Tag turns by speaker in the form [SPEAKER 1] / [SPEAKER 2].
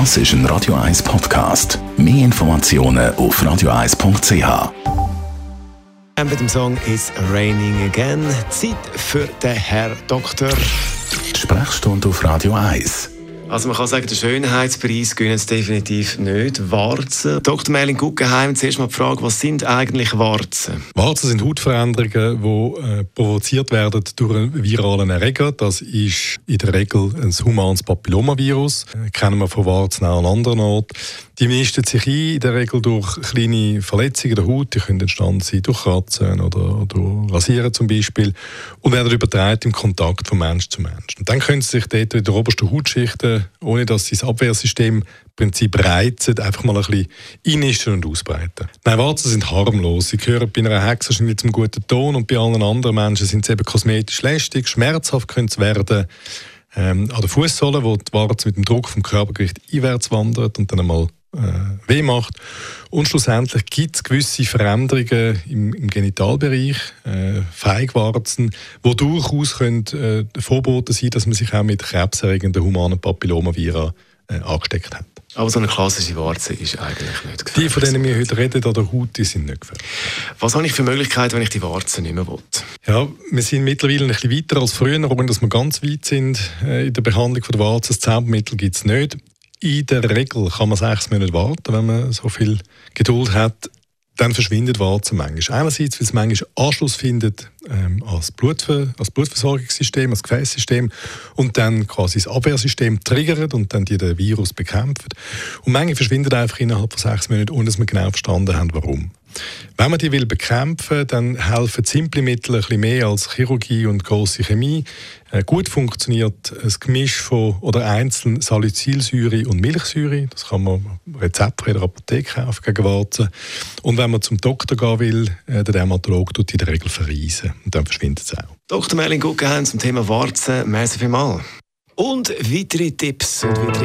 [SPEAKER 1] Das ist ein Radio 1 Podcast. Mehr Informationen auf radio1.ch.
[SPEAKER 2] Mit dem Song It's Raining Again. Zeit für den Herr Doktor.
[SPEAKER 1] Sprechstunde auf Radio 1.
[SPEAKER 2] Also man kann sagen, den Schönheitspreis gönnen es definitiv nicht. Warzen. Dr. Merlin Guggenheim, zuerst mal die Frage, was sind eigentlich Warzen?
[SPEAKER 3] Warzen sind Hautveränderungen, die äh, provoziert werden durch einen viralen Erreger. Das ist in der Regel ein humanes Papillomavirus. Äh, kennen wir von Warzen auch an anderen Orten. Die mischten sich ein, in der Regel durch kleine Verletzungen der Haut. Die können entstanden sein durch Kratzen oder durch Rasieren zum Beispiel. Und werden übertragen im Kontakt von Mensch zu Mensch. Und dann können sie sich dort in der obersten Ohne dass sie das Abwehrsystem Prinzip reizen, einfach mal ein bisschen einnisten und ausbreiten. Nein, Warzen sind harmlos. Sie gehören bei einer Hexe wahrscheinlich zum guten Ton und bei allen anderen Menschen sind sie eben kosmetisch lästig, schmerzhaft können sie werden. Ähm, an der Fußsohle, wo die Warze mit dem Druck vom Körpergewicht einwärts wandert und dann einmal äh, weh macht. Und schlussendlich gibt es gewisse Veränderungen im, im Genitalbereich, äh, Feigwarzen, die durchaus können, äh, Vorboten sein dass man sich auch mit krebserregenden humanen Papillomaviren äh, angesteckt hat.
[SPEAKER 2] Aber so eine klassische Warze ist eigentlich nicht gefährlich.
[SPEAKER 3] Die, von denen wir heute reden, an der Haut, die sind nicht gefährlich.
[SPEAKER 2] Was habe ich für Möglichkeiten, wenn ich die Warze nicht mehr will?
[SPEAKER 3] Ja, wir sind mittlerweile ein bisschen weiter als früher, ohne dass wir ganz weit sind äh, in der Behandlung von der Warze. Das Zaubermittel gibt es nicht in der Regel kann man sechs Monate warten, wenn man so viel Geduld hat. Dann verschwindet Warzen manchmal. Einerseits, weil es manchmal Anschluss findet ähm, als, Blutver als Blutversorgungssystem, als Gefäßsystem und dann quasi das Abwehrsystem triggert und dann die den Virus bekämpft. Und manchmal verschwindet einfach innerhalb von sechs Monaten, ohne dass wir genau verstanden haben, warum. Wenn man die will bekämpfen, dann helfen simple Mittel ein bisschen mehr als Chirurgie und große Chemie. Äh, gut funktioniert ein Gemisch von oder einzeln Salicylsäure und Milchsäure. Das kann man rezeptfrei in der Apotheke kaufen gegen Warzen. Und wenn man zum Doktor gehen will, äh, der Dermatologe tut in der Regel verreisen und dann verschwindet es auch.
[SPEAKER 2] Dr. Merlin Guggenheim zum Thema Warzen. Merci vielmals. Und weitere Tipps und weitere